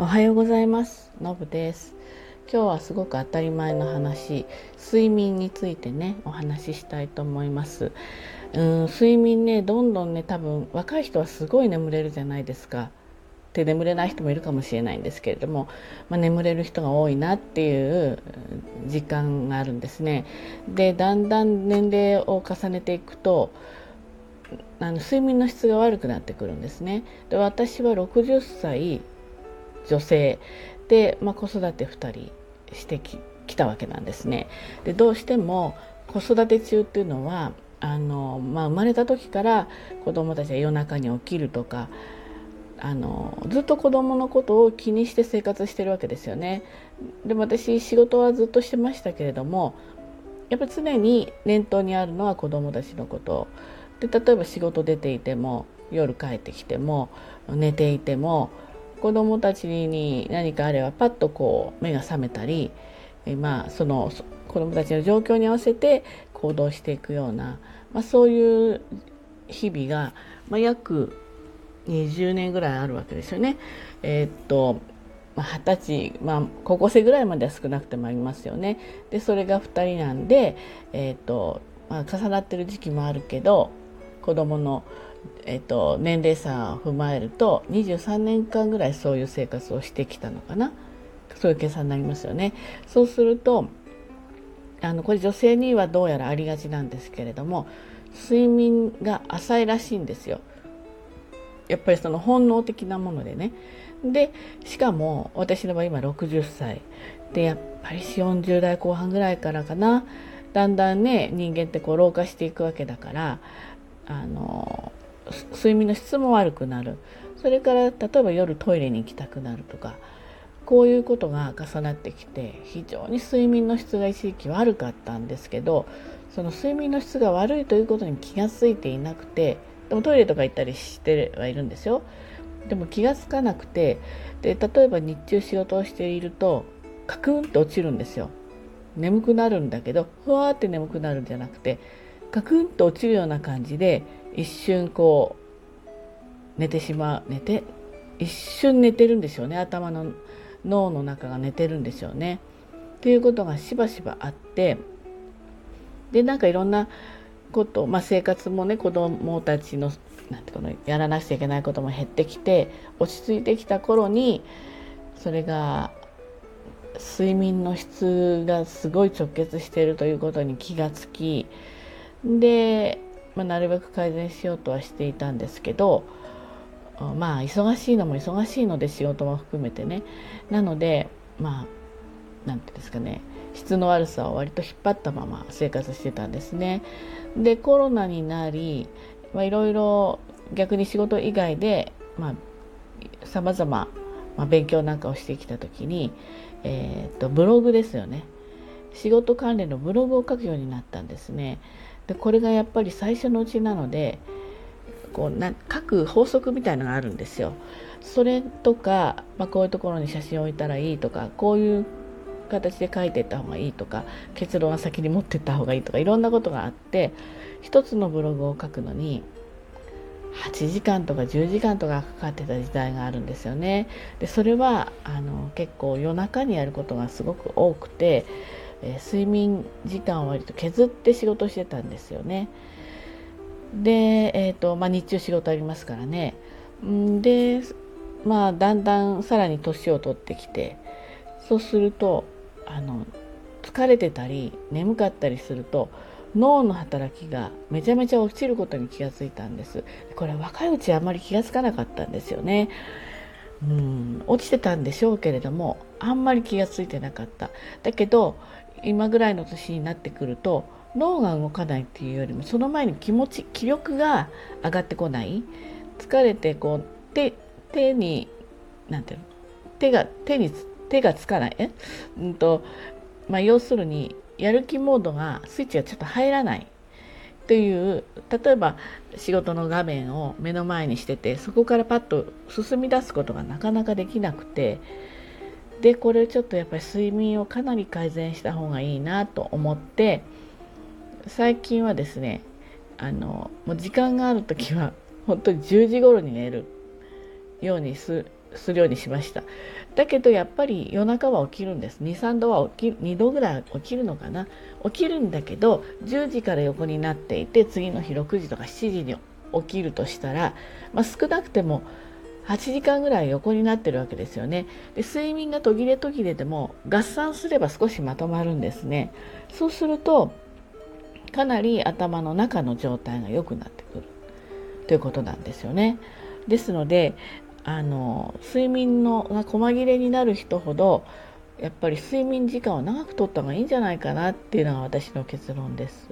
おはようございます。のぶです。今日はすごく当たり前の話睡眠についてねお話ししたいと思います。うん睡眠ねどんどんね多分若い人はすごい眠れるじゃないですか。で眠れない人もいるかもしれないんですけれども、まあ、眠れる人が多いなっていう時間があるんですね。でだんだん年齢を重ねていくとあの睡眠の質が悪くなってくるんですね。で私は60歳女性で、まあ、子育て2人してききたわけなんですね。でどうしても子育て中っていうのはあの、まあ、生まれた時から子どもたちは夜中に起きるとかあのずっと子供のことを気にして生活してるわけですよね。でも私仕事はずっとしてましたけれどもやっぱり常に念頭にあるのは子供たちのことで例えば仕事出ていても夜帰ってきても寝ていても子どもたちに何かあればパッとこう目が覚めたり、えまあその子どもたちの状況に合わせて行動していくような、まあ、そういう日々が、まあ、約20年ぐらいあるわけですよね。えー、っとまあ、20歳、まあ、高校生ぐらいまでは少なくてもありますよね。でそれが2人なんで、えー、っとまあ、重なってる時期もあるけど子供のえっと、年齢差を踏まえると23年間ぐらいそういう生活をしてきたのかなそういう計算になりますよね。そうするとあのこれ女性にはどうやらありがちなんですけれども睡眠が浅いらしいんですよ。やっぱりその本能的なものでね。でしかも私の場合今60歳でやっぱり40代後半ぐらいからかなだんだんね人間ってこう老化していくわけだからあの睡眠の質も悪くなる。それから例えば夜トイレに行きたくなるとかこういうことが重なってきて非常に睡眠の質が一時期悪かったんですけどその睡眠の質が悪いということに気が付いていなくてでもトイレとか行ったりしてはいるんですよ。でも気が付かなくてで例えば日中仕事をしているとカクンと落ちるんですよ。眠くなるんだけどふわーって眠くなるんじゃなくてカクンと落ちるような感じで一瞬こう寝てしまう寝て一瞬寝てるんですよね頭の脳の中が寝てるんですよね。っていうことがしばしばあってでなんかいろんなこと、まあ、生活もね子供たちのなんていうのやらなくちゃいけないことも減ってきて落ち着いてきた頃にそれが睡眠の質がすごい直結しているということに気がつきでまあ、なるべく改善しようとはしていたんですけどまあ忙しいのも忙しいので仕事も含めてね。なのでまあ何て言うんですかね。質の悪さを割と引っ張ったまま生活してたんですね。でコロナになりいろいろ逆に仕事以外でさまざ、まま勉強なんかをしてきた時に、えーとブログですよね。仕事関連のブログを書くようになったんですね。でこれがやっぱり最初のうちなのでこうな書く法則みたいのがあるんですよ。それとか、まあ、こういうところに写真を置いたらいいとかこういう形で書いていった方がいいとか結論は先に持っていった方がいいとかいろんなことがあって一つのブログを書くのに8時間とか10時間とかかかってた時代があるんですよね。でそれはあの結構夜中にやることがすごく多くてえー、睡眠時間を割と削って仕事してたんですよね。で、えーとまあ、日中仕事ありますからね。で、まあ、だんだんさらに年を取ってきてそうするとあの疲れてたり眠かったりすると脳の働きがめちゃめちゃ落ちることに気がついたんですこれ若いうちあまり気がつかなかったんですよねうん落ちてたんでしょうけれどもあんまり気がついてなかっただけど今ぐらいの年になってくると脳が動かないっていうよりもその前に気持ち気力が上がってこない。疲れてこう手手になんていうの？手が手に手がつかない。え、うんとまあ、要するにやる気モードがスイッチがちょっと入らない。という例えば仕事の画面を目の前にしててそこからパッと進み出すことがなかなかできなくてでこれちょっとやっぱり睡眠をかなり改善した方がいいなと思って最近はですねあのもう時間がある時は本当に10時頃に寝るようにすするようにしました。だけどやっぱり夜中は起きるんです。23度は起き2度ぐらい起きるのかな。起きるんだけど10時から横になっていて次の日6時とか7時に起きるとしたら、まあ、少なくても8時間ぐらい横になってるわけですよね。で睡眠が途切れ途切れでも合算すれば少しまとまるんですね。そうするとかなり頭の中の状態が良くなってくる。ということなんですよね。ですのであの睡眠のが細切れになる人ほどやっぱり睡眠時間を長くとった方がいいんじゃないかなっていうのが私の結論です。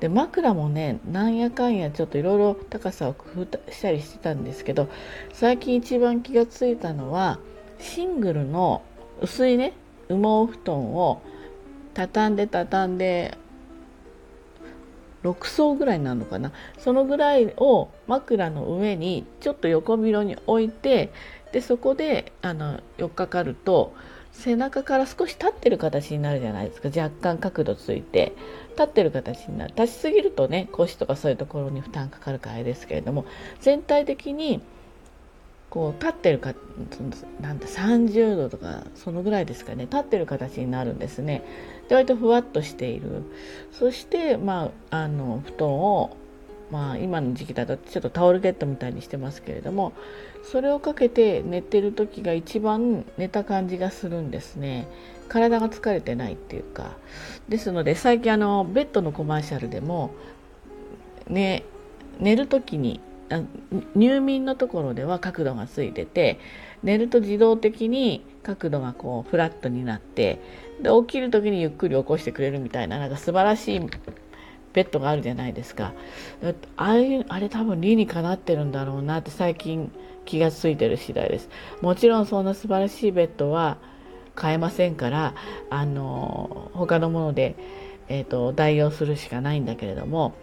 で枕もねなんやかんやちょっといろいろ高さを工夫したりしてたんですけど最近一番気がついたのはシングルの薄いね羽毛布団を畳んで畳んで6層ぐらいになるのかなそのぐらいを枕の上にちょっと横広に置いてでそこであの寄っかかると背中から少し立ってる形になるじゃないですか。若干角度ついて。立ってる形になる。立ちすぎるとね腰とかそういうところに負担かかるからあれですけれども全体的にこう立ってるかなんだ30度とかそのぐらいですかね。立ってる形になるんですね。で割とふわっとしている。そしてまああの布団をまあ今の時期だとちょっとタオルケットみたいにしてますけれどもそれをかけて寝てる時が一番寝た感じがするんですね。体が疲れてないっていうか。ですので最近あのベッドのコマーシャルでも、ね、寝る時に入眠のところでは角度がついてて寝ると自動的に角度がこうフラットになってで起きる時にゆっくり起こしてくれるみたいななんか素晴らしいベッドがあるじゃないですか。あれあれ多分理にかなってるんだろうなって最近気がついてる次第です。もちろんそんな素晴らしいベッドは買えませんからあの他のもので、えーと代用するしかないんだけれども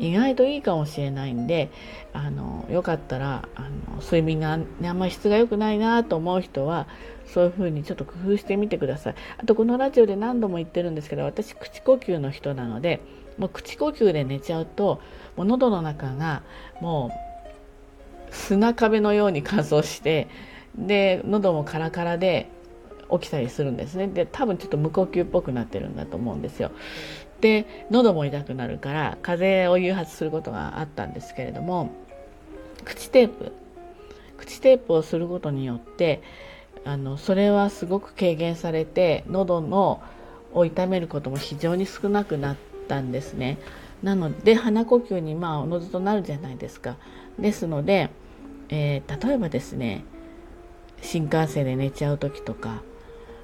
意外といいかもしれないんであのよかったらあの睡眠が、ね、あんまり質が良くないなと思う人はそういうふうにちょっと工夫してみてください。あとこのラジオで何度も言ってるんですけど私口呼吸の人なのでもう口呼吸で寝ちゃうともう喉の中がもう砂壁のように乾燥してで喉もカラカラで起きたりするんですね。で多分ちょっと無呼吸っぽくなってるんだと思うんですよ。で喉も痛くなるから風邪を誘発することがあったんですけれども口テープ口テープをすることによってあのそれはすごく軽減されて喉のを痛めることも非常に少なくなったんですねなので鼻呼吸にまあおのずとなるじゃないですかですので、えー、例えばですね新幹線で寝ちゃう時とか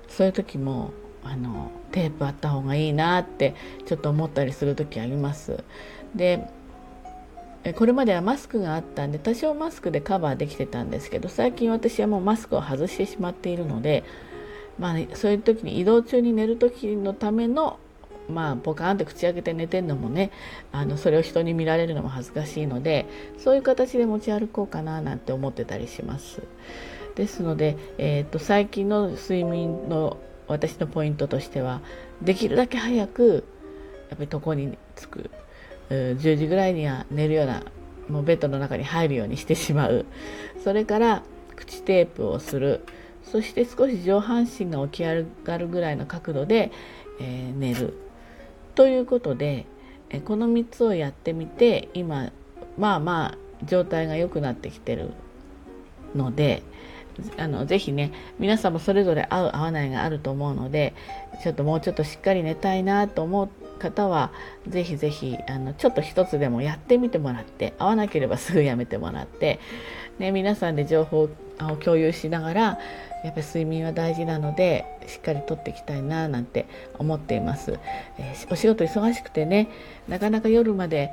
そういう時もあのテープあった方がいいなってちょっと思ったりする時あります。でこれまではマスクがあったんで多少マスクでカバーできてたんですけど最近私はもうマスクを外してしまっているので、まあ、そういう時に移動中に寝る時のためのまあ、ポカーンって口開けて寝てるのもねあのそれを人に見られるのも恥ずかしいのでそういう形で持ち歩こうかななんて思ってたりします。ですので、えーと最近の睡眠の私のポイントとしてはできるだけ早くやっぱり床に着く10時ぐらいには寝るようなもうベッドの中に入るようにしてしまう。それから口テープをする。そして少し上半身が起き上がるぐらいの角度で、えー、寝る。ということで、この3つをやってみて今まあまあ状態が良くなってきてるので、あのぜひね皆さんもそれぞれ合う合わないがあると思うのでちょっともうちょっとしっかり寝たいなと思う方はぜひぜひあのちょっと一つでもやってみてもらって合わなければすぐやめてもらって、ね、皆さんで情報を共有しながらやっぱり睡眠は大事なのでしっかりとっていきたいななんて思っています、えー、お仕事忙しくてねなかなか夜まで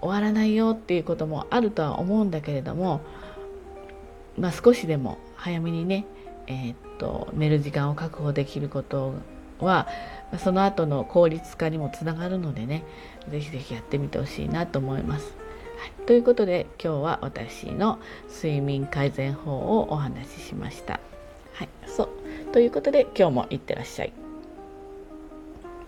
終わらないよっていうこともあるとは思うんだけれどもまあ、少しでも早めにね、えー、っと寝る時間を確保できることはその後の効率化にもつながるのでね是非是非やってみてほしいなと思います。はい、ということで今日は私の睡眠改善法をお話ししました。はい、そうということで今日もいってらっしゃい。